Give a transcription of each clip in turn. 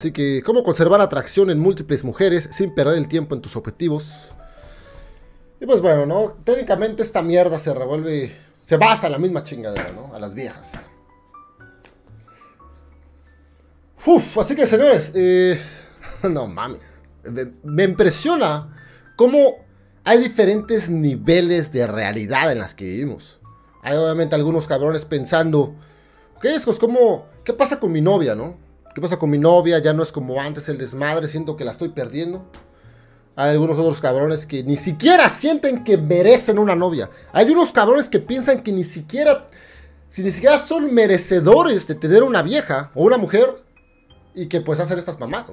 Así que, ¿cómo conservar atracción en múltiples mujeres sin perder el tiempo en tus objetivos? Y pues bueno, ¿no? Técnicamente esta mierda se revuelve, se basa en la misma chingadera, ¿no? A las viejas. Uf, así que señores, eh, no mames. Me, impresiona cómo hay diferentes niveles de realidad en las que vivimos. Hay obviamente algunos cabrones pensando, ¿qué es? Pues como, ¿qué pasa con mi novia, no? ¿Qué pasa con mi novia? Ya no es como antes el desmadre, siento que la estoy perdiendo. Hay algunos otros cabrones que ni siquiera sienten que merecen una novia. Hay unos cabrones que piensan que ni siquiera, si ni siquiera son merecedores de tener una vieja o una mujer y que pues hacen estas mamás.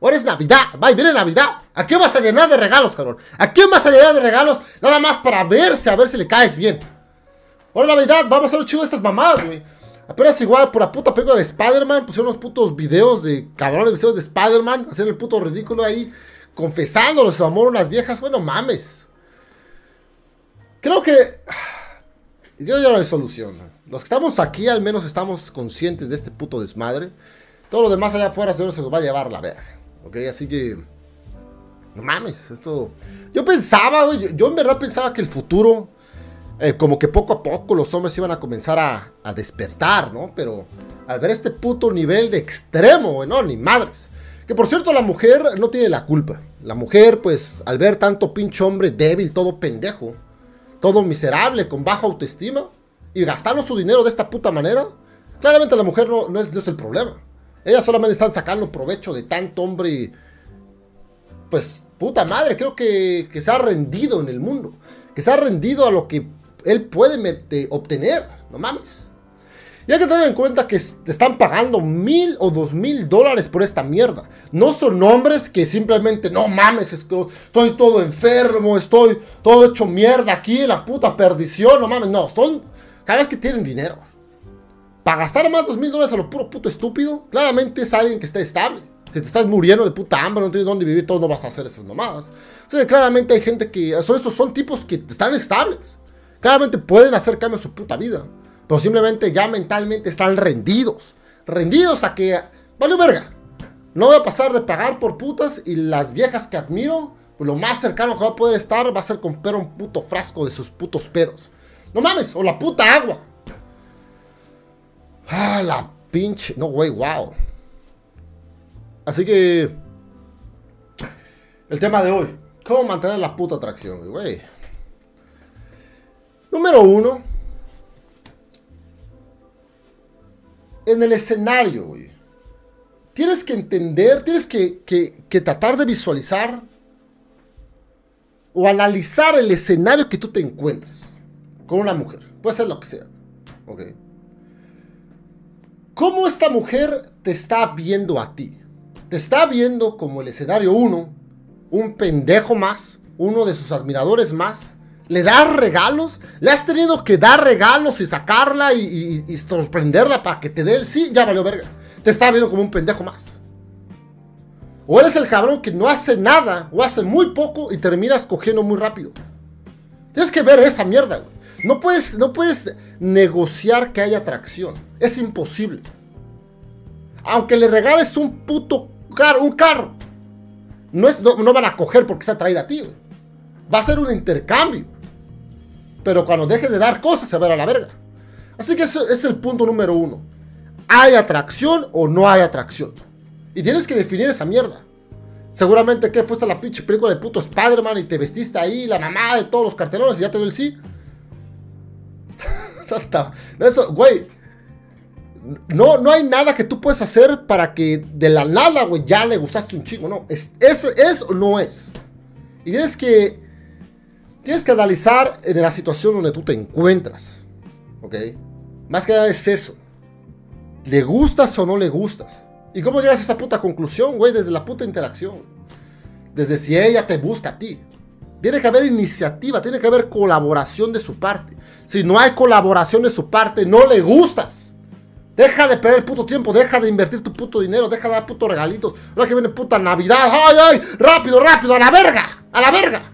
Ahora es Navidad, va viene Navidad. ¿A qué vas a llenar de regalos, cabrón? ¿A quién vas a llenar de regalos? Nada más para verse, a ver si le caes bien. Ahora Navidad, vamos a hacer chido estas mamadas, güey. Apenas igual por la puta película de Spider-Man pusieron unos putos videos de cabrones videos de Spider-Man, haciendo el puto ridículo ahí, confesándolo su amor a unas viejas. Bueno, mames. Creo que. Yo ya no hay solución. Los que estamos aquí al menos estamos conscientes de este puto desmadre. Todo lo demás allá afuera seguro se nos va a llevar la verga. Ok, así que. No mames, esto. Yo pensaba, güey. Yo en verdad pensaba que el futuro eh, como que poco a poco los hombres iban a comenzar a, despertar, ¿no? Pero al ver este puto nivel de extremo, no, ni madres. Que por cierto, la mujer no tiene la culpa. La mujer, pues, al ver tanto pinche hombre débil, todo pendejo, todo miserable, con baja autoestima, y gastando su dinero de esta puta manera, claramente la mujer no, es, el problema. Ellas solamente están sacando provecho de tanto hombre, pues, puta madre, creo que, que se ha rendido en el mundo. Que se ha rendido a lo que él puede obtener. No mames. Y hay que tener en cuenta que te están pagando mil o dos mil dólares por esta mierda. No son hombres que simplemente, no mames, estoy todo enfermo, estoy todo hecho mierda aquí, la puta perdición, no mames. No, son cada que tienen dinero. Para gastar más dos mil dólares a lo puro puto estúpido, claramente es alguien que está estable. Si te estás muriendo de puta hambre, no tienes dónde vivir, todo no vas a hacer esas mamadas. O claramente hay gente que, eso, esos son tipos que están estables. Claramente pueden hacer cambios en su puta vida. Pero simplemente ya mentalmente están rendidos. Rendidos a que. Vale, verga. No voy a pasar de pagar por putas y las viejas que admiro, pues lo más cercano que va a poder estar va a ser comprar un puto frasco de sus putos pedos. No mames, o la puta agua. Ah, la pinche. No, güey, wow. Así que. El tema de hoy. ¿Cómo mantener la puta atracción, güey? Número uno. En el escenario. Tienes que entender, tienes que, que, tratar de visualizar o analizar el escenario que tú te encuentras con una mujer. Puede ser lo que sea. Ok. ¿Cómo esta mujer te está viendo a ti? Te está viendo como el escenario uno, un pendejo más, uno de sus admiradores más, ¿Le das regalos? ¿Le has tenido que dar regalos y sacarla y, sorprenderla para que te dé el sí? Ya valió verga. Te está viendo como un pendejo más. O eres el cabrón que no hace nada o hace muy poco y terminas cogiendo muy rápido. Tienes que ver esa mierda, güey. No puedes, no puedes negociar que haya atracción. Es imposible. Aunque le regales un puto carro, un carro. No, es, no, van a coger porque se ha traído a ti, güey. Va a ser un intercambio. Pero cuando dejes de dar cosas, se va a, la verga. Así que ese es el punto número uno. ¿Hay atracción o no hay atracción? Y tienes que definir esa mierda. Seguramente que fuiste a la pinche película de puto Spider-Man y te vestiste ahí, la mamá de todos los cartelones y ya te dio el sí. Eso, güey. No, no hay nada que tú puedes hacer para que de la nada, güey, ya le gustaste un chico. No, es, es, es o no es. Y tienes que Tienes que analizar en la situación donde tú te encuentras. ¿Ok? Más que nada es eso. ¿Le gustas o no le gustas? ¿Y cómo llegas a esa puta conclusión, güey? Desde la puta interacción. Desde si ella te busca a ti. Tiene que haber iniciativa, tiene que haber colaboración de su parte. Si no hay colaboración de su parte, no le gustas. Deja de perder el puto tiempo, deja de invertir tu puto dinero, deja de dar putos regalitos. Ahora que viene puta Navidad, ¡ay, ay! ¡Rápido, rápido! ¡A la verga! ¡A la verga!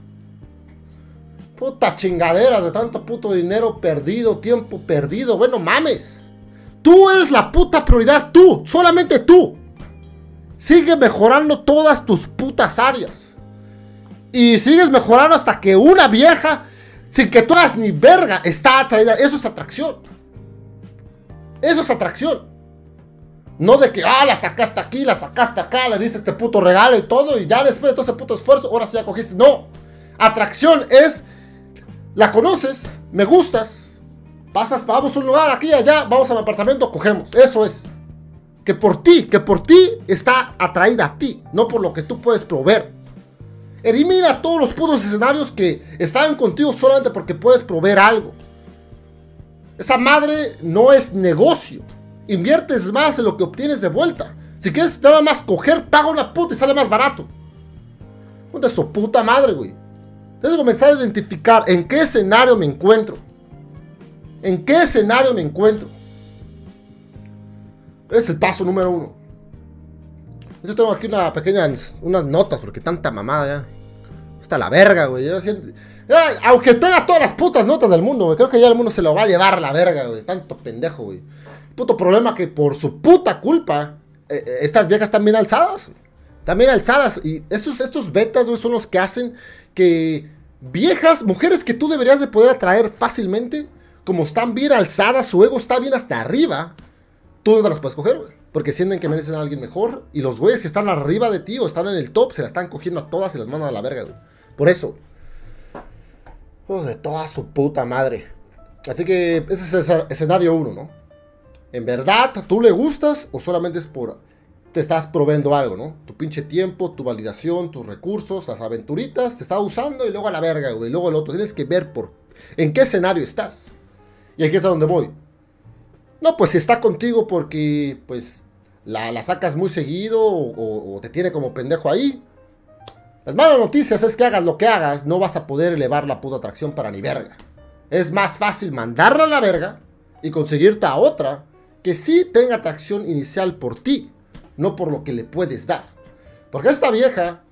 Puta chingadera de tanto puto dinero perdido, tiempo perdido. Bueno, mames. Tú eres la puta prioridad, tú, solamente tú. Sigue mejorando todas tus putas áreas. Y sigues mejorando hasta que una vieja, sin que tú hagas ni verga, está atraída. Eso es atracción. Eso es atracción. No de que, ah, la sacaste aquí, la sacaste acá, le diste este puto regalo y todo, y ya después de todo ese puto esfuerzo, ahora sí ya cogiste. No. Atracción es, la conoces, me gustas, pasas, vamos a un lugar, aquí, allá, vamos a mi apartamento, cogemos. Eso es. Que por ti, que por ti está atraída a ti, no por lo que tú puedes proveer. Elimina todos los putos escenarios que están contigo solamente porque puedes proveer algo. Esa madre no es negocio. Inviertes más en lo que obtienes de vuelta. Si quieres nada más coger, paga una puta y sale más barato. ¿Dónde es su puta madre, güey? Tienes que comenzar a identificar en qué escenario me encuentro. ¿En qué escenario me encuentro? Es el paso número uno. Yo tengo aquí una pequeña, unas notas, porque tanta mamada ya. Está la verga, güey. aunque tenga todas las putas notas del mundo, güey. Creo que ya el mundo se lo va a llevar la verga, güey. Tanto pendejo, güey. Puto problema que por su puta culpa, eh, eh, estas viejas están bien alzadas. Bien alzadas. Y estos, estos betas, güey, son los que hacen que viejas, mujeres que tú deberías de poder atraer fácilmente, como están bien alzadas, su ego está bien hasta arriba, tú no las puedes coger, güey. Porque sienten que merecen a alguien mejor. Y los güeyes que están arriba de ti o están en el top se las están cogiendo a todas y las mandan a la verga, güey. Por eso. Joder, de toda su puta madre. Así que ese es el escenario uno, ¿no? ¿En verdad tú le gustas o solamente es por... Te estás probando algo, ¿no? Tu pinche tiempo, tu validación, tus recursos, las aventuritas, te está usando y luego a la verga, güey. Luego el otro. Tienes que ver por... ¿En qué escenario estás? Y aquí es a donde voy. No, pues si está contigo porque pues la, sacas muy seguido o, te tiene como pendejo ahí. Las malas noticias es que hagas lo que hagas, no vas a poder elevar la puta atracción para ni verga. Es más fácil mandarla a la verga y conseguirte a otra que sí tenga atracción inicial por ti, no por lo que le puedes dar. Porque esta vieja,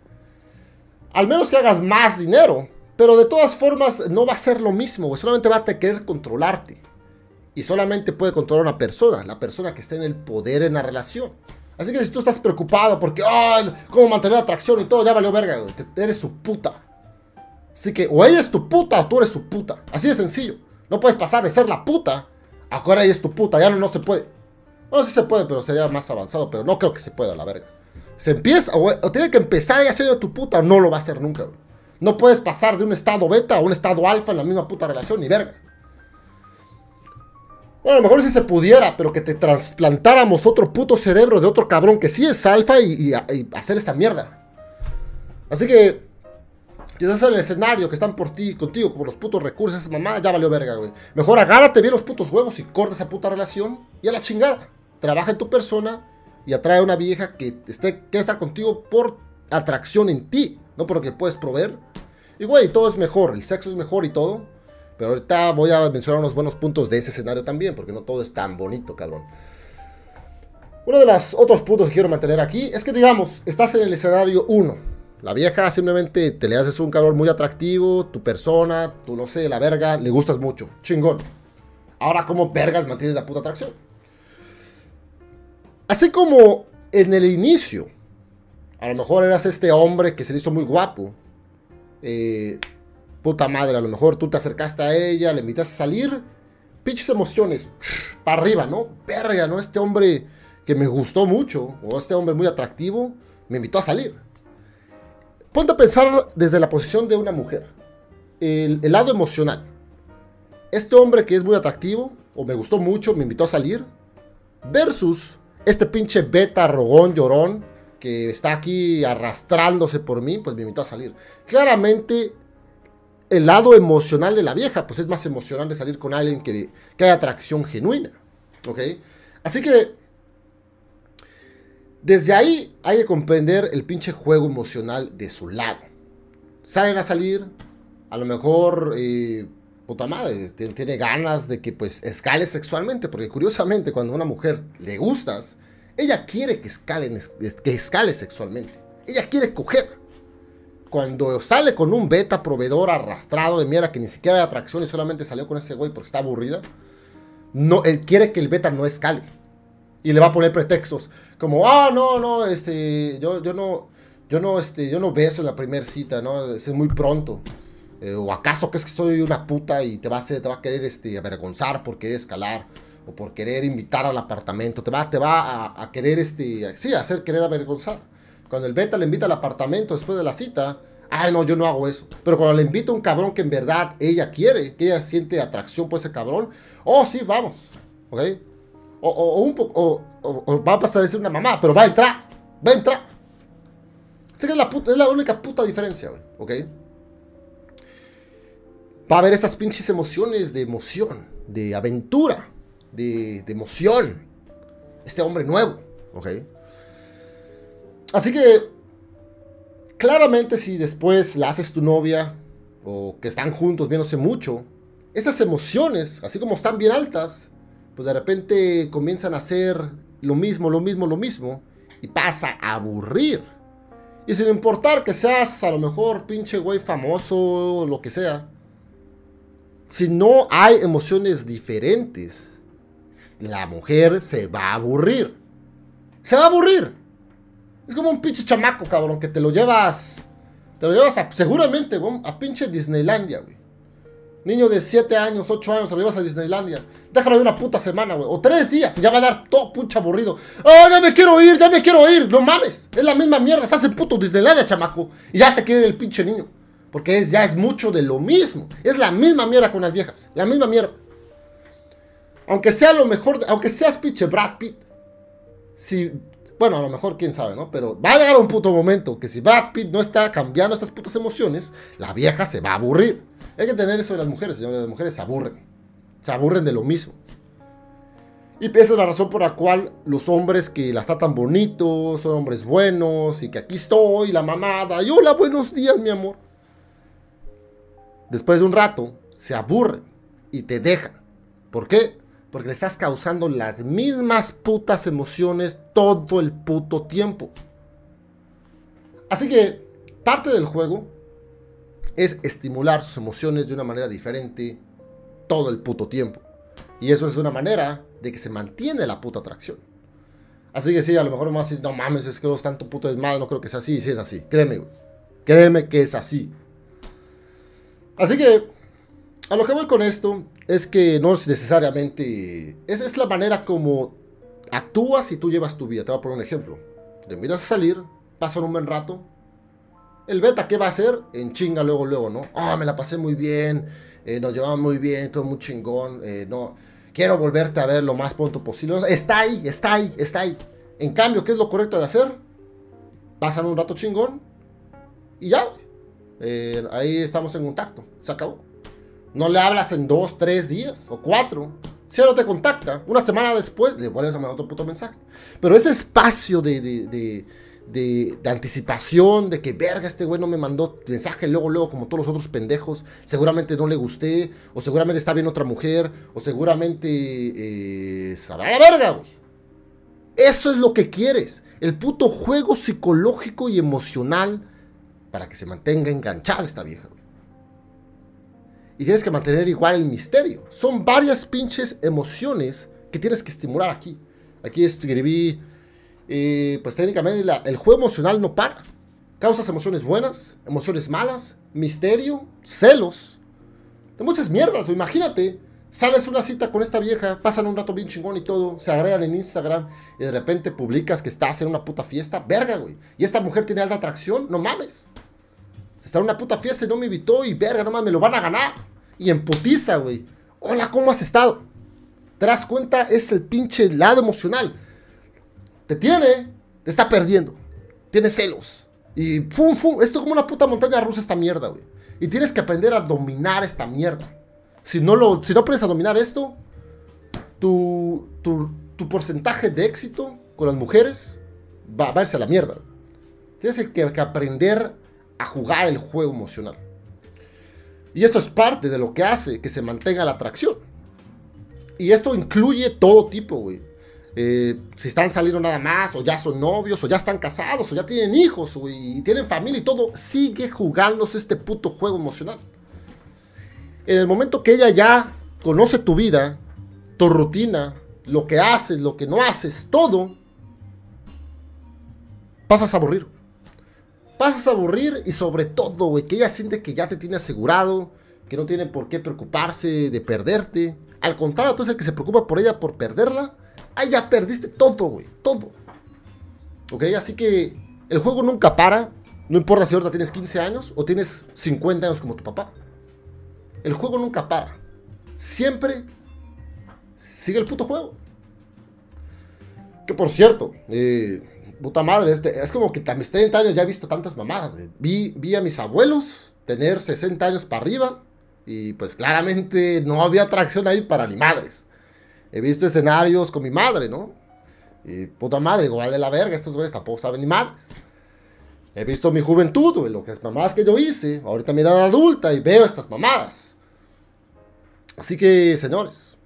al menos que hagas más dinero, pero de todas formas no va a ser lo mismo, solamente va a querer controlarte. Y solamente puede controlar una persona, la persona que está en el poder en la relación. Así que si tú estás preocupado porque, ay, cómo mantener la atracción y todo, ya valió verga, eres su puta. Así que o ella es tu puta o tú eres su puta. Así de sencillo. No puedes pasar de ser la puta a ahora ella es tu puta. Ya no se puede. Bueno, sí se puede, pero sería más avanzado. Pero no creo que se pueda, la verga. Se empieza, o, tiene que empezar ella siendo tu puta, no lo va a hacer nunca, No puedes pasar de un estado beta a un estado alfa en la misma puta relación, ni verga. Bueno, a lo mejor si se pudiera, pero que te trasplantáramos otro puto cerebro de otro cabrón que sí es alfa y, hacer esa mierda. Así que, estás en el escenario que están por ti, contigo, como los putos recursos, esa mamá, ya valió verga, güey. Mejor agárrate bien los putos huevos y corta esa puta relación y a la chingada. Trabaja en tu persona y atrae a una vieja que esté, estar contigo por atracción en ti, no por lo que puedes proveer. Y güey, todo es mejor, el sexo es mejor y todo. Pero ahorita voy a mencionar unos buenos puntos de ese escenario también, porque no todo es tan bonito, cabrón. Uno de los otros puntos que quiero mantener aquí es que, digamos, estás en el escenario 1. La vieja simplemente te le haces un cabrón muy atractivo, tu persona, tú no sé, la verga, le gustas mucho. Chingón. Ahora, ¿cómo vergas mantienes la puta atracción? Así como en el inicio, a lo mejor eras este hombre que se le hizo muy guapo. Eh, puta madre, a lo mejor tú te acercaste a ella, le invitas a salir, pinches emociones, para arriba, ¿no? Verga, ¿no? Este hombre que me gustó mucho, o este hombre muy atractivo, me invitó a salir. Ponte a pensar desde la posición de una mujer, el, el lado emocional. Este hombre que es muy atractivo, o me gustó mucho, me invitó a salir, versus este pinche beta, rogón, llorón, que está aquí arrastrándose por mí, pues me invitó a salir. Claramente el lado emocional de la vieja, pues es más emocionante salir con alguien que, que haya atracción genuina. ¿Ok? Así que desde ahí hay que comprender el pinche juego emocional de su lado. Salen a salir, a lo mejor, eh, puta madre, tiene ganas de que pues escale sexualmente, porque curiosamente cuando a una mujer le gustas, ella quiere que, escalen, que escale sexualmente. Ella quiere coger cuando sale con un beta proveedor arrastrado de mierda que ni siquiera hay atracción y solamente salió con ese güey porque está aburrida, no, él quiere que el beta no escale. Y le va a poner pretextos. Como, ah, no, no, este, yo, yo no, yo no, este, yo no beso en la primera cita, ¿no? Es muy pronto. Eh, o acaso que es que soy una puta y te va a, hacer, a querer este, avergonzar por querer escalar o por querer invitar al apartamento. Te va, a, querer, este, sí, hacer querer avergonzar. Cuando el beta le invita al apartamento después de la cita, ay no, yo no hago eso. Pero cuando le invita a un cabrón que en verdad ella quiere, que ella siente atracción por ese cabrón, oh sí, vamos, ¿ok? O, un poco, o, va a pasar a decir una mamá, pero va a entrar, va a entrar. Sé que es la, es la única puta diferencia, güey, ¿ok? Va a haber estas pinches emociones de emoción, de aventura, de, emoción. Este hombre nuevo, ¿ok? Así que, claramente si después la haces tu novia o que están juntos viéndose mucho, esas emociones, así como están bien altas, pues de repente comienzan a hacer lo mismo, lo mismo, lo mismo, y pasa a aburrir. Y sin importar que seas a lo mejor pinche güey famoso o lo que sea, si no hay emociones diferentes, la mujer se va a aburrir. Se va a aburrir. Es como un pinche chamaco, cabrón, que te lo llevas. Te lo llevas a, seguramente, a pinche Disneylandia, güey. Niño de 7 años, 8 años, te lo llevas a Disneylandia. Déjalo de una puta semana, güey. O 3 días. Y ya va a dar todo pinche aburrido. ¡Oh, ya me quiero ir! ¡Ya me quiero ir! No mames. Es la misma mierda. Estás en puto Disneylandia, chamaco. Y ya se quiere el pinche niño. Porque es, ya es mucho de lo mismo. Es la misma mierda con las viejas. La misma mierda. Aunque sea lo mejor, aunque seas pinche Brad Pitt. Si bueno, a lo mejor quién sabe, ¿no? Pero va a llegar un puto momento que si Brad Pitt no está cambiando estas putas emociones, la vieja se va a aburrir. Hay que tener eso de las mujeres, señores. Las mujeres se aburren. Se aburren de lo mismo. Y esa es la razón por la cual los hombres que las tratan bonitos, son hombres buenos, y que aquí estoy, la mamada, y hola, buenos días, mi amor. Después de un rato, se aburren y te dejan. ¿Por qué? Porque le estás causando las mismas putas emociones todo el puto tiempo. Así que parte del juego es estimular sus emociones de una manera diferente todo el puto tiempo. Y eso es una manera de que se mantiene la puta atracción. Así que sí, a lo mejor más dices, no mames, es que los tanto puto desmadre, no creo que sea así. Sí es así, créeme, güey. Créeme que es así. Así que, a lo que voy con esto es que no es necesariamente... Esa es la manera como actúas y tú llevas tu vida. Te voy a poner un ejemplo. Te invitas a salir, pasan un buen rato. El beta, ¿qué va a hacer? En chinga luego, luego, ¿no? Ah, me la pasé muy bien, eh, nos llevamos muy bien, todo muy chingón. Eh, no, quiero volverte a ver lo más pronto posible. Está ahí, está ahí, está ahí. En cambio, ¿qué es lo correcto de hacer? Pasan un rato chingón y ya. Eh, ahí estamos en contacto. Se acabó. No le hablas en dos, tres días o cuatro. Si no te contacta, una semana después le vuelves a mandar otro puto mensaje. Pero ese espacio de, de, de, de, anticipación, de que verga, este güey no me mandó mensaje luego, luego, como todos los otros pendejos, seguramente no le gusté, o seguramente está bien otra mujer, o seguramente eh, sabrá la verga, güey. Eso es lo que quieres. El puto juego psicológico y emocional para que se mantenga enganchada esta vieja, y tienes que mantener igual el misterio. Son varias pinches emociones que tienes que estimular aquí. Aquí escribí, eh, pues técnicamente el juego emocional no para. Causas emociones buenas, emociones malas, misterio, celos. De muchas mierdas, imagínate. Sales una cita con esta vieja, pasan un rato bien chingón y todo, se agregan en Instagram y de repente publicas que estás en una puta fiesta. Verga, güey. Y esta mujer tiene alta atracción, no mames. Está en una puta fiesta y no me invitó y verga, no mames, me lo van a ganar. Y en putiza, güey. Hola, ¿cómo has estado? ¿Te das cuenta? Es el pinche lado emocional. Te tiene, te está perdiendo. Tiene celos. Y fum, fum. Esto es como una puta montaña rusa esta mierda, güey. Y tienes que aprender a dominar esta mierda. Si no, lo, si no aprendes a dominar esto, tu, tu, tu porcentaje de éxito con las mujeres va, a irse a la mierda. Tienes que, que aprender a jugar el juego emocional. Y esto es parte de lo que hace que se mantenga la atracción. Y esto incluye todo tipo, güey. Eh, si están saliendo nada más, o ya son novios, o ya están casados, o ya tienen hijos, güey, y tienen familia y todo, sigue jugándose este puto juego emocional. En el momento que ella ya conoce tu vida, tu rutina, lo que haces, lo que no haces, todo, pasas a aburrir. Pasas a aburrir y sobre todo, güey, que ella siente que ya te tiene asegurado, que no tiene por qué preocuparse de perderte. Al contrario, tú eres el que se preocupa por ella por perderla. Ah, ya perdiste todo, güey, todo. Ok, así que el juego nunca para. No importa si ahorita tienes 15 años o tienes 50 años como tu papá. El juego nunca para. Siempre sigue el puto juego. Que por cierto, eh, puta madre, este, es como que a mis 30 años ya he visto tantas mamadas. Vi, vi a mis abuelos tener 60 años para arriba y pues claramente no había atracción ahí para ni madres. He visto escenarios con mi madre, ¿no? Y puta madre, igual de la verga, estos güeyes tampoco saben ni madres. He visto mi juventud, güey, lo que es mamadas que yo hice. Ahorita mi edad adulta y veo estas mamadas. Así que, señores,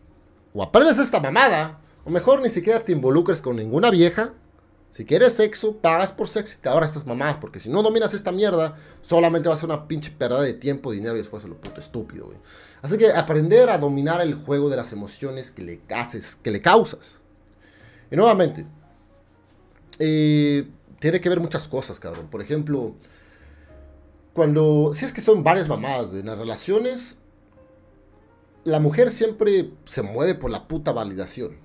o aprendes esta mamada, o mejor ni siquiera te involucres con ninguna vieja. Si quieres sexo, pagas por sexo y te ahorras estas mamadas. Porque si no dominas esta mierda, solamente va a ser una pinche pérdida de tiempo, dinero y esfuerzo, lo puto estúpido, güey. Así que aprender a dominar el juego de las emociones que le, haces, que le causas. Y nuevamente, eh, tiene que ver muchas cosas, cabrón. Por ejemplo, cuando, si es que son varias mamadas, en las relaciones, la mujer siempre se mueve por la puta validación.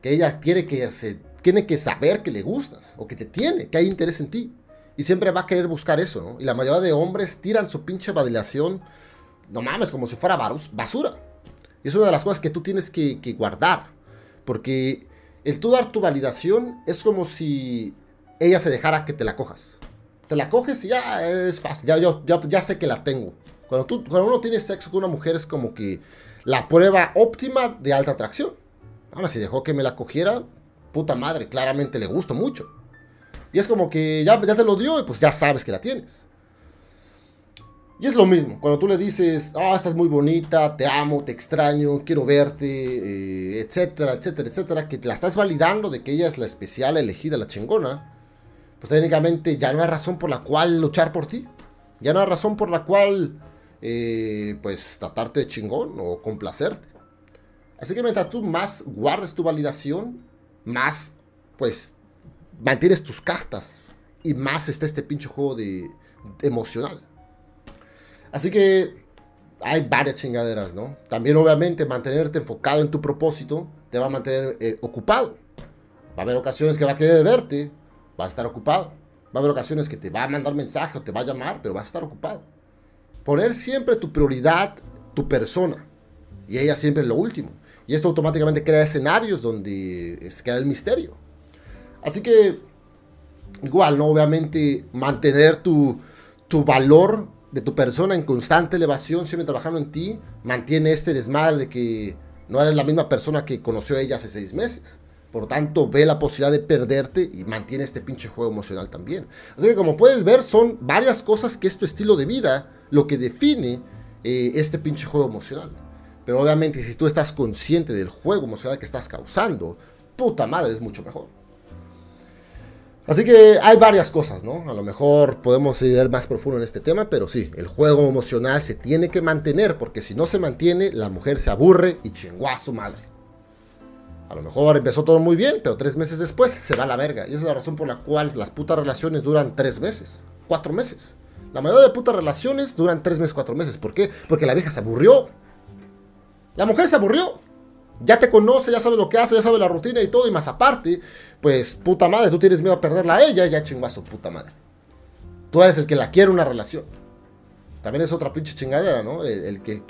Que ella quiere que se, tiene que saber que le gustas, o que te tiene, que hay interés en ti. Y siempre va a querer buscar eso, ¿no? Y la mayoría de hombres tiran su pinche validación, no mames, como si fuera basura. Y es una de las cosas que tú tienes que, guardar. Porque el tú dar tu validación es como si ella se dejara que te la cojas. Te la coges y ya es fácil, ya, yo, ya, ya sé que la tengo. Cuando, tú, cuando uno tiene sexo con una mujer es como que la prueba óptima de alta atracción. Ahora, si dejó que me la cogiera, puta madre, claramente le gustó mucho. Y es como que ya, ya te lo dio y pues ya sabes que la tienes. Y es lo mismo, cuando tú le dices, ah, estás muy bonita, te amo, te extraño, quiero verte, eh, etcétera, etcétera, etcétera, que te la estás validando de que ella es la especial, elegida, la chingona, pues técnicamente ya no hay razón por la cual luchar por ti. Ya no hay razón por la cual eh, pues tratarte de chingón o complacerte. Así que mientras tú más guardes tu validación, más pues mantienes tus cartas y más está este pinche juego de, emocional. Así que hay varias chingaderas, ¿no? También obviamente mantenerte enfocado en tu propósito te va a mantener eh, ocupado. Va a haber ocasiones que va a querer verte, va a estar ocupado. Va a haber ocasiones que te va a mandar mensaje o te va a llamar, pero va a estar ocupado. Poner siempre tu prioridad, tu persona. Y ella siempre lo último. Y esto automáticamente crea escenarios donde se crea el misterio. Así que, igual, ¿no? Obviamente, mantener tu, tu valor de tu persona en constante elevación, siempre trabajando en ti, mantiene este desmadre de que no eres la misma persona que conoció ella hace seis meses. Por tanto, ve la posibilidad de perderte y mantiene este pinche juego emocional también. Así que como puedes ver, son varias cosas que es tu estilo de vida lo que define eh, este pinche juego emocional. Pero obviamente si tú estás consciente del juego emocional que estás causando, puta madre, es mucho mejor. Así que hay varias cosas, ¿no? A lo mejor podemos ir más profundo en este tema, pero sí, el juego emocional se tiene que mantener, porque si no se mantiene, la mujer se aburre y chingó a su madre. A lo mejor empezó todo muy bien, pero tres meses después se va a la verga. Y esa es la razón por la cual las putas relaciones duran tres meses, cuatro meses. La mayoría de putas relaciones duran tres meses, cuatro meses. ¿Por qué? Porque la vieja se aburrió. La mujer se aburrió. Ya te conoce, ya sabe lo que hace, ya sabe la rutina y todo. Y más aparte, pues puta madre, tú tienes miedo a perderla a ella, ya chingó a su puta madre. Tú eres el que la quiere una relación. También es otra pinche chingadera, ¿no? El, que,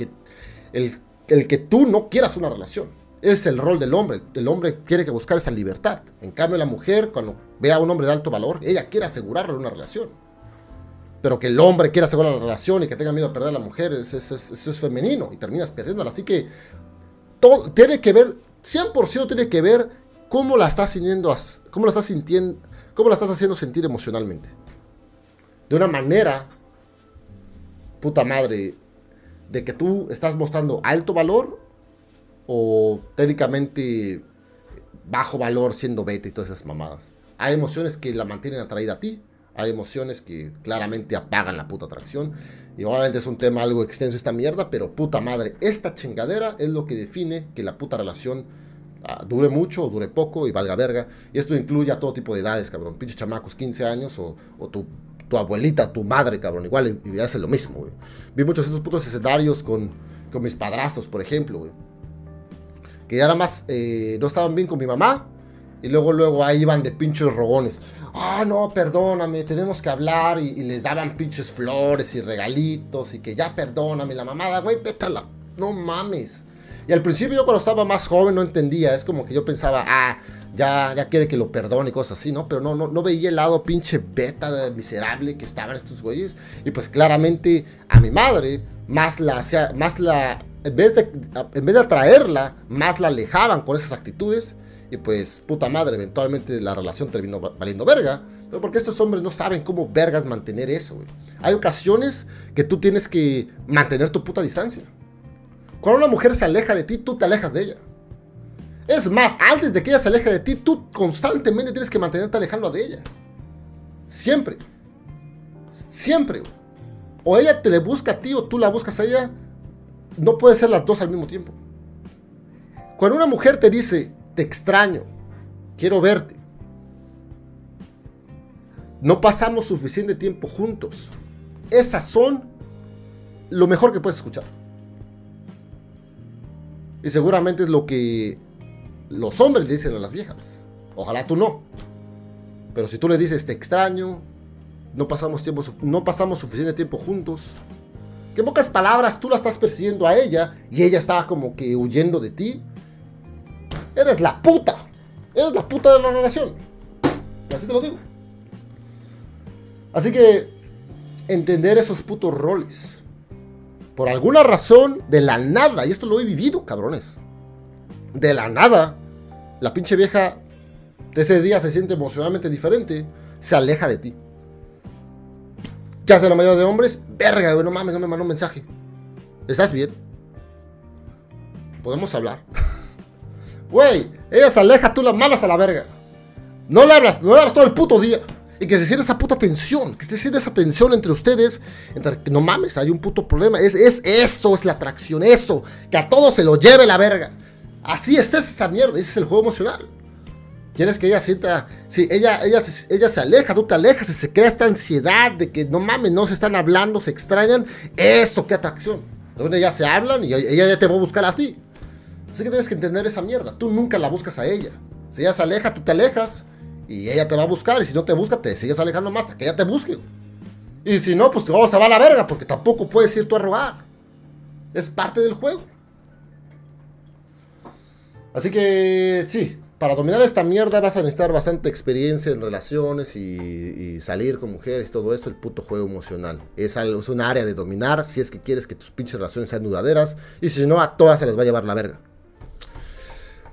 el, el que tú no quieras una relación. Es el rol del hombre. El hombre tiene que buscar esa libertad. En cambio, la mujer, cuando ve a un hombre de alto valor, ella quiere asegurarle una relación. Pero que el hombre quiera asegurar la relación y que tenga miedo a perder a la mujer, eso es, femenino y terminas perdiéndola. Así que todo tiene que ver, 100% tiene que ver cómo la estás sintiendo, cómo la estás sintiendo, cómo la estás haciendo sentir emocionalmente. De una manera, puta madre, de que tú estás mostrando alto valor o técnicamente bajo valor siendo beta y todas esas mamadas. Hay emociones que la mantienen atraída a ti, hay emociones que claramente apagan la puta atracción. Y obviamente es un tema algo extenso esta mierda, pero puta madre, esta chingadera es lo que define que la puta relación Ah, dure mucho o dure poco y valga verga. Y esto incluye a todo tipo de edades, cabrón. Pinches chamacos, 15 años o, tu, tu, abuelita, tu madre, cabrón. Igual y, hace lo mismo, güey. Vi muchos de esos putos escenarios con, con mis padrastros, por ejemplo, güey. Que ya nada más eh, no estaban bien con mi mamá. Y luego, luego ahí iban de pinches rogones. Ah, no, perdóname, tenemos que hablar. Y, les daban pinches flores y regalitos. Y que ya perdóname, la mamada, güey, pétala. No mames. Y al principio yo cuando estaba más joven no entendía, es como que yo pensaba, ah, ya, ya quiere que lo perdone y cosas así, ¿no? Pero no, no, no veía el lado pinche beta de miserable que estaban estos güeyes. Y pues claramente a mi madre, más la, más la, en vez de, en vez de atraerla, más la alejaban con esas actitudes. Y pues, puta madre, eventualmente la relación terminó valiendo verga. Pero porque estos hombres no saben cómo vergas mantener eso. Hay ocasiones que tú tienes que mantener tu puta distancia. Cuando una mujer se aleja de ti, tú te alejas de ella. Es más, antes de que ella se aleje de ti, tú constantemente tienes que mantenerte alejando de ella. Siempre. Siempre. O ella te le busca a ti o tú la buscas a ella. No puede ser las dos al mismo tiempo. Cuando una mujer te dice, te extraño, quiero verte. No pasamos suficiente tiempo juntos. Esas son lo mejor que puedes escuchar. Y seguramente es lo que los hombres dicen a las viejas. Ojalá tú no. Pero si tú le dices te extraño, no pasamos, tiempo, no pasamos suficiente tiempo juntos. En pocas palabras tú la estás persiguiendo a ella y ella está como que huyendo de ti. Eres la puta. Eres la puta de la relación. Y así te lo digo. Así que entender esos putos roles por alguna razón, de la nada, y esto lo he vivido, cabrones. De la nada, la pinche vieja de ese día se siente emocionalmente diferente, se aleja de ti. Ya sea la mayoría de hombres, verga, güey, no mames, no me mandó un mensaje. ¿Estás bien? Podemos hablar. Güey, ella se aleja, tú la malas a la verga. No le hablas, no le hablas todo el puto día. Y que se siente esa puta tensión, que se siente esa tensión entre ustedes, entre, no mames, hay un puto problema, es, es eso, es la atracción, eso, que a todos se lo lleve la verga. Así es esa mierda, ese es el juego emocional. Quieres que ella sienta, si ella, ella, ella se aleja, tú te alejas y se crea esta ansiedad de que no mames, no se están hablando, se extrañan, eso, qué atracción. Donde ya se hablan y ella ya te va a buscar a ti. Así que tienes que entender esa mierda, tú nunca la buscas a ella. Si ella se aleja, tú te alejas y ella te va a buscar. Y si no te busca, te sigues alejando más hasta que ella te busque. Y si no, pues vamos se va a la verga. Porque tampoco puedes ir tú a robar. Es parte del juego. Así que sí, para dominar esta mierda vas a necesitar bastante experiencia en relaciones y, salir con mujeres y todo eso, el puto juego emocional. Es, algo, es un área de dominar si es que quieres que tus pinches relaciones sean duraderas y si no, a todas se les va a llevar la verga.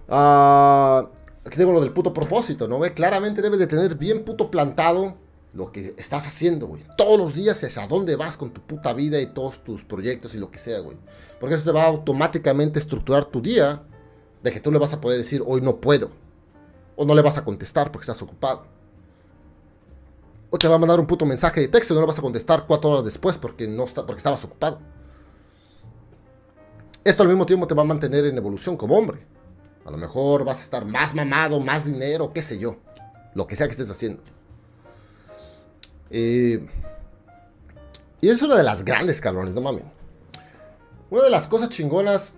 Ah... Aquí tengo lo del puto propósito, ¿no? Claramente debes de tener bien puto plantado lo que estás haciendo, güey. Todos los días hacia dónde vas con tu puta vida y todos tus proyectos y lo que sea, güey. Porque eso te va a automáticamente estructurar tu día de que tú le vas a poder decir, hoy no puedo. O no le vas a contestar porque estás ocupado. O te va a mandar un puto mensaje de texto y no le vas a contestar cuatro horas después porque, no está, porque estabas ocupado. Esto al mismo tiempo te va a mantener en evolución como hombre. A lo mejor vas a estar más mamado, más dinero, qué sé yo. Lo que sea que estés haciendo. Eh, y es una de las grandes cabrones, no mames. Una de las cosas chingonas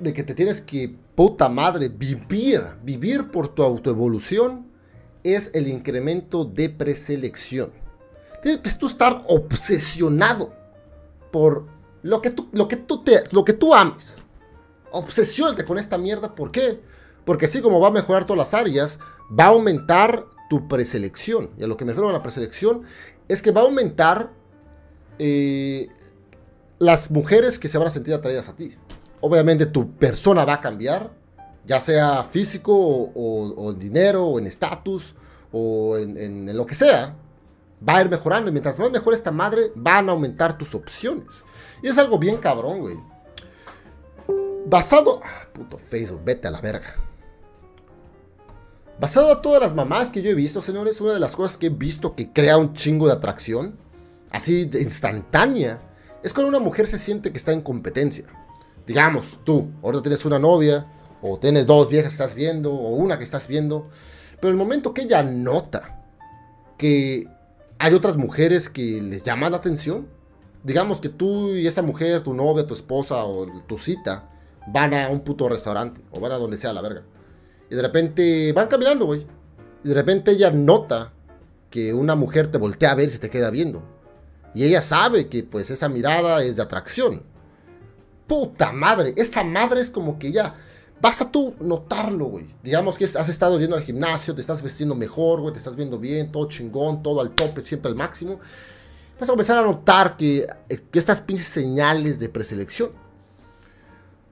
de que te tienes que, puta madre, vivir, vivir por tu autoevolución es el incremento de preselección. Tienes que tú estar obsesionado por lo que tú, lo que tú, te, lo que tú ames. Obsesiónate con esta mierda. ¿Por qué? Porque así como va a mejorar todas las áreas, va a aumentar tu preselección. Y a lo que me refiero a la preselección es que va a aumentar eh, las mujeres que se van a sentir atraídas a ti. Obviamente tu persona va a cambiar, ya sea físico o, en dinero o en estatus o en, lo que sea. Va a ir mejorando y mientras más mejor esta madre, van a aumentar tus opciones. Y es algo bien cabrón, güey. Basado... Ah, puto Facebook, vete a la verga. Basado a todas las mamás que yo he visto, señores, una de las cosas que he visto que crea un chingo de atracción, así de instantánea, es cuando una mujer se siente que está en competencia. Digamos, tú, ahorita tienes una novia, O tienes dos viejas que estás viendo, o una que estás viendo. Pero el momento que ella nota que hay otras mujeres que les llama la atención, digamos que tú y esa mujer, tu novia, tu esposa o tu cita, van a un puto restaurante o van a donde sea la verga. Y de repente van caminando, güey. Y de repente ella nota que una mujer te voltea a ver si te queda viendo. Y ella sabe que pues esa mirada es de atracción. Puta madre, esa madre es como que ya vas a tú notarlo, güey. Digamos que has estado yendo al gimnasio, te estás vestiendo mejor, güey, te estás viendo bien, todo chingón, todo al tope, siempre al máximo. Vas a comenzar a notar que, que estas pinches señales de preselección.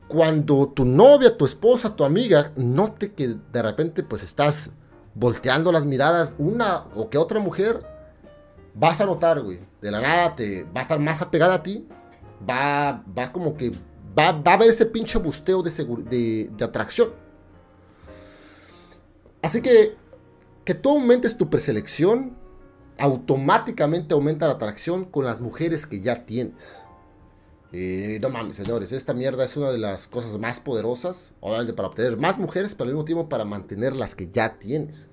Cuando tu novia, tu esposa, tu amiga note que de repente pues estás volteando las miradas una o que otra mujer, vas a notar, güey. De la nada te va a estar más apegada a ti. Va, va como que va, a haber ese pinche busteo de, de, de atracción. Así que que tú aumentes tu preselección, automáticamente aumenta la atracción con las mujeres que ya tienes. Eh, no mames, señores, esta mierda es una de las cosas más poderosas, obviamente para obtener más mujeres, pero al mismo tiempo para mantener las que ya tienes.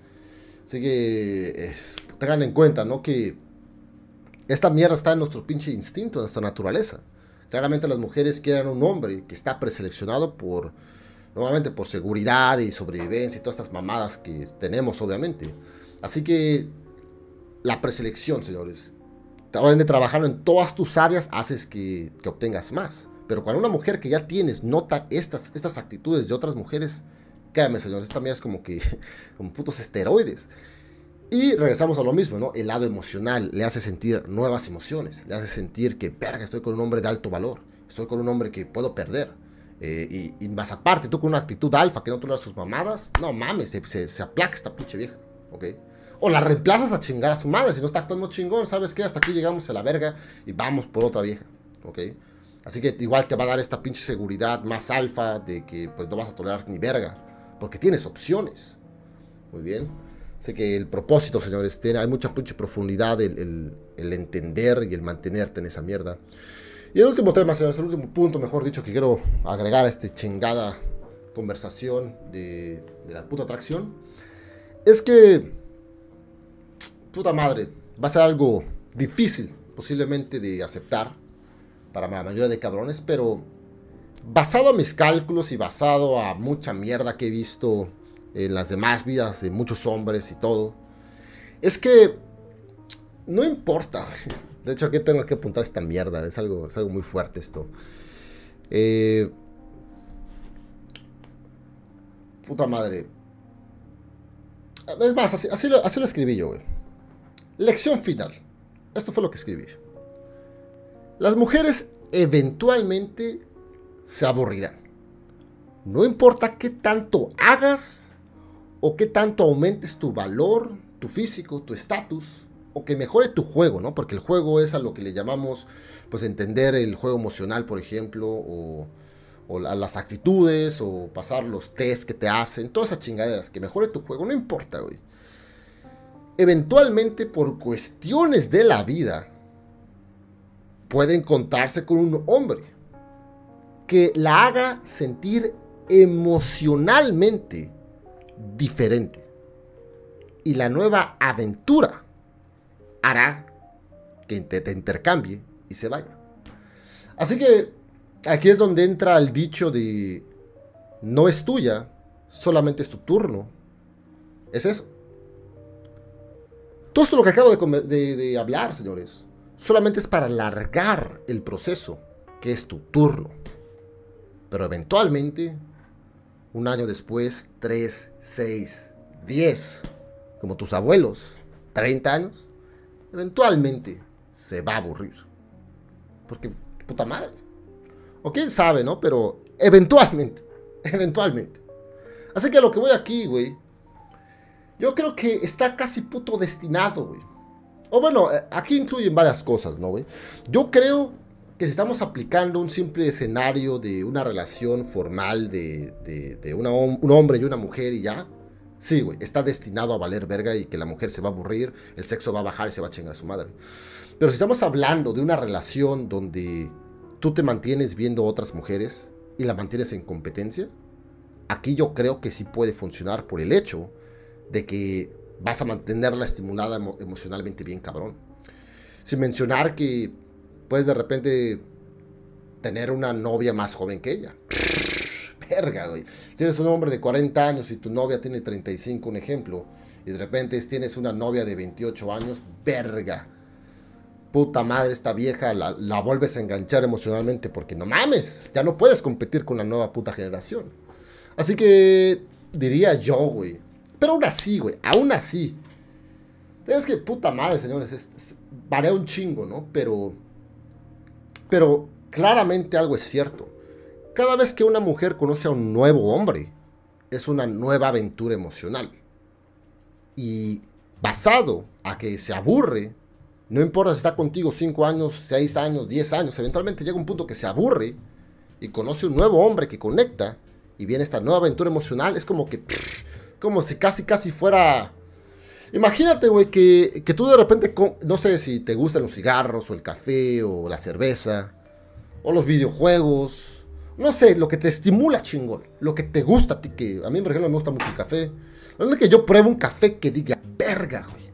Así que eh, tengan en cuenta, ¿no? Que esta mierda está en nuestro pinche instinto, en nuestra naturaleza. Claramente las mujeres quieren un hombre que está preseleccionado por, nuevamente, por seguridad y sobrevivencia y todas estas mamadas que tenemos, obviamente. Así que la preselección, señores, de trabajando en todas tus áreas haces que, obtengas más. Pero cuando una mujer que ya tienes nota estas, estas actitudes de otras mujeres, créanme, señores, esta mierda es como que, como putos esteroides. Y regresamos a lo mismo, ¿no? El lado emocional le hace sentir nuevas emociones, le hace sentir que, verga, estoy con un hombre de alto valor, estoy con un hombre que puedo perder. Eh, y, más aparte, tú con una actitud alfa que no toleras sus mamadas, no mames, se aplaca esta pinche vieja, ¿ok? O la reemplazas a chingar a su madre. Si no está actuando chingón, ¿sabes qué? Hasta aquí llegamos a la verga y vamos por otra vieja. ¿Ok? Así que igual te va a dar esta pinche seguridad más alfa de que pues no vas a tolerar ni verga. Porque tienes opciones. Muy bien. Así que el propósito, señores, tiene, hay mucha pinche profundidad el, el, entender y el mantenerte en esa mierda. Y el último tema, señores, el último punto, mejor dicho, que quiero agregar a esta chingada conversación de, de la puta atracción, es que puta madre, va a ser algo difícil posiblemente de aceptar para la mayoría de cabrones, pero basado a mis cálculos y basado a mucha mierda que he visto en las demás vidas de muchos hombres y todo, es que no importa. De hecho, aquí tengo que apuntar esta mierda. Es algo, es algo muy fuerte esto. Eh, puta madre. Es más, así, así, lo, así lo escribí yo, güey. Lección final. Esto fue lo que escribí. Las mujeres eventualmente se aburrirán. No importa qué tanto hagas o qué tanto aumentes tu valor, tu físico, tu estatus o que mejore tu juego, ¿no? Porque el juego es a lo que le llamamos, pues entender el juego emocional, por ejemplo, o, o las actitudes, o pasar los tests que te hacen, todas esas chingaderas, que mejore tu juego, no importa, güey eventualmente por cuestiones de la vida, puede encontrarse con un hombre que la haga sentir emocionalmente diferente. Y la nueva aventura hará que te, intercambie y se vaya. Así que aquí es donde entra el dicho de no es tuya, solamente es tu turno. Es eso. Todo esto lo que acabo de, hablar, señores, solamente es para alargar el proceso, que es tu turno. Pero eventualmente, un año después, 3, 6, 10, como tus abuelos, 30 años, eventualmente se va a aburrir. Porque, puta madre. O quién sabe, ¿no? Pero eventualmente, eventualmente. Así que lo que voy aquí, güey, yo creo que está casi puto destinado, güey. O bueno, eh, aquí incluyen varias cosas, ¿no, güey? Yo creo que si estamos aplicando un simple escenario de una relación formal de, de, un hombre y una mujer y ya, sí, güey, está destinado a valer verga y que la mujer se va a aburrir, el sexo va a bajar y se va a chingar a su madre. Pero si estamos hablando de una relación donde tú te mantienes viendo otras mujeres y la mantienes en competencia, aquí yo creo que sí puede funcionar por el hecho de que vas a mantenerla estimulada emocionalmente bien cabrón. Sin mencionar que puedes de repente tener una novia más joven que ella. Verga, güey. Si eres un hombre de 40 años y tu novia tiene 35, un ejemplo, y de repente tienes una novia de 28 años, verga. Puta madre, esta vieja la, la vuelves a enganchar emocionalmente porque no mames, ya no puedes competir con la nueva puta generación. Así que diría yo, güey. Pero aún así, güey, aún así. Es que puta madre, señores, es, varía un chingo, ¿no? Pero, pero claramente algo es cierto. Cada vez que una mujer conoce a un nuevo hombre, es una nueva aventura emocional. Y basado a que se aburre, no importa si está contigo 5 años, 6 años, 10 años, eventualmente llega un punto que se aburre y conoce un nuevo hombre que conecta y viene esta nueva aventura emocional, es como que, como si casi, casi fuera... Imagínate, güey, que, que tú de repente, no sé si te gustan los cigarros o el café o la cerveza o los videojuegos, no sé, lo que te estimula chingón, lo que te gusta a ti, que a mí, por ejemplo, me gusta mucho el café. Lo único que yo pruebo un café que diga, verga, güey.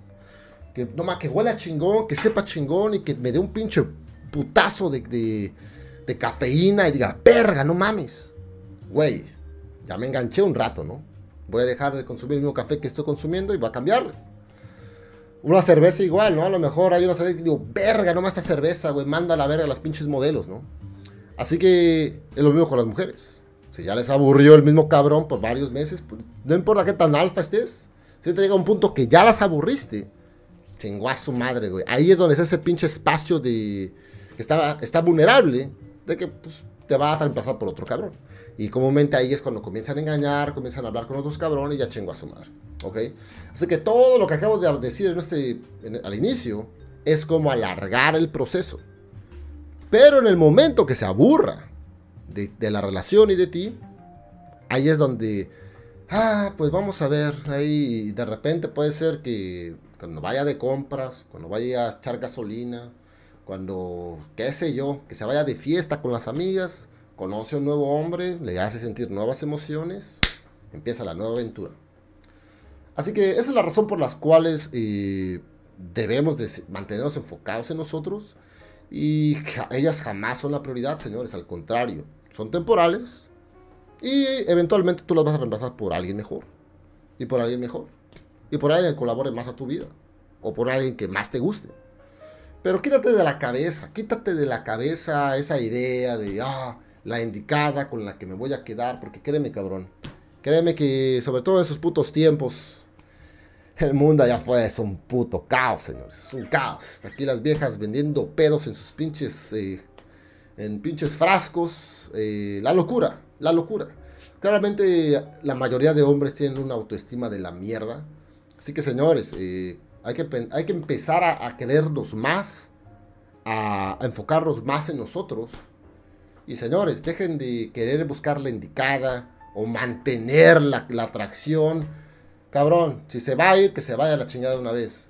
Que, no más, que huela chingón, que sepa chingón y que me dé un pinche putazo de, de, cafeína y diga, verga, no mames güey, ya me enganché un rato, ¿no? Voy a dejar de consumir el mismo café que estoy consumiendo y voy a cambiarle. Una cerveza igual, ¿no? A lo mejor hay una cerveza que digo, verga, no más esta cerveza, güey, manda a la verga a las pinches modelos, ¿no? Así que es lo mismo con las mujeres. Si ya les aburrió el mismo cabrón por varios meses, pues no importa qué tan alfa estés. Si te llega un punto que ya las aburriste, chingó su madre, güey. Ahí es donde es ese pinche espacio de. que está, está vulnerable, de que pues, te va a reemplazar por otro cabrón. Y comúnmente ahí es cuando comienzan a engañar, comienzan a hablar con otros cabrones y ya chingo a su madre. ¿Ok? Así que todo lo que acabo de decir en este, al inicio es como alargar el proceso. Pero en el momento que se aburra de, de la relación y de ti, ahí es donde, ah, pues vamos a ver, ahí de repente puede ser que cuando vaya de compras, cuando vaya a echar gasolina, cuando, qué sé yo, que se vaya de fiesta con las amigas, conoce a un nuevo hombre, le hace sentir nuevas emociones, empieza la nueva aventura. Así que esa es la razón por las cuales eh, debemos de mantenernos enfocados en nosotros y ellas jamás son la prioridad, señores, al contrario, son temporales y eventualmente tú las vas a reemplazar por alguien mejor y por alguien mejor y por alguien que colabore más a tu vida o por alguien que más te guste. Pero quítate de la cabeza, quítate de la cabeza esa idea de, ah, la indicada con la que me voy a quedar, porque créeme, cabrón. Créeme que, sobre todo en esos putos tiempos, el mundo allá afuera es un puto caos, señores. Es un caos. Aquí las viejas vendiendo pedos en sus pinches, eh, en pinches frascos. Eh, la locura, la locura. Claramente la mayoría de hombres tienen una autoestima de la mierda. Así que, señores, eh, hay, que, hay que empezar a, a querernos más, a, a enfocarnos más en nosotros y señores, dejen de querer buscar la indicada o mantener la, atracción. Cabrón, si se va a ir, que se vaya a la chingada de una vez.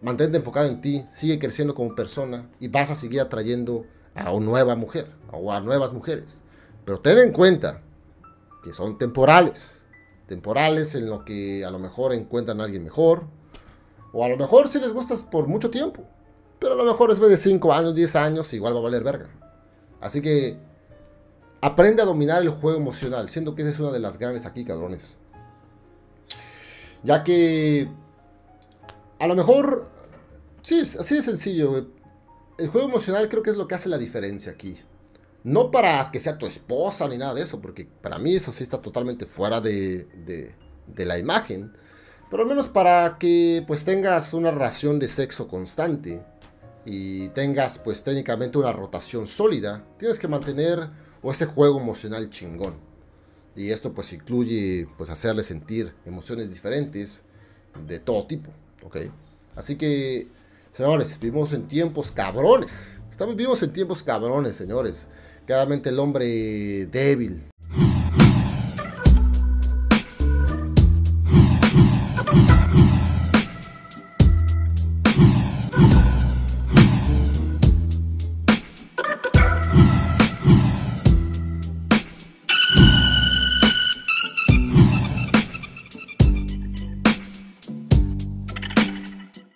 Mantente enfocado en ti, sigue creciendo como persona y vas a seguir atrayendo a una nueva mujer o a nuevas mujeres. Pero ten en cuenta que son temporales. Temporales en lo que a lo mejor encuentran a alguien mejor. O a lo mejor si les gustas por mucho tiempo. Pero a lo mejor después de 5 años, 10 años, igual va a valer verga. Así que aprende a dominar el juego emocional, siendo que esa es una de las grandes aquí, cabrones. Ya que a lo mejor, sí, así de sencillo. El juego emocional creo que es lo que hace la diferencia aquí. No para que sea tu esposa ni nada de eso, porque para mí eso sí está totalmente fuera de, de, la imagen. Pero al menos para que pues tengas una relación de sexo constante y tengas pues técnicamente una rotación sólida, tienes que mantener ese juego emocional chingón. Y esto pues incluye pues hacerle sentir emociones diferentes de todo tipo, ¿ok? Así que, señores, vivimos en tiempos cabrones. Estamos vivimos en tiempos cabrones, señores. Claramente el hombre débil,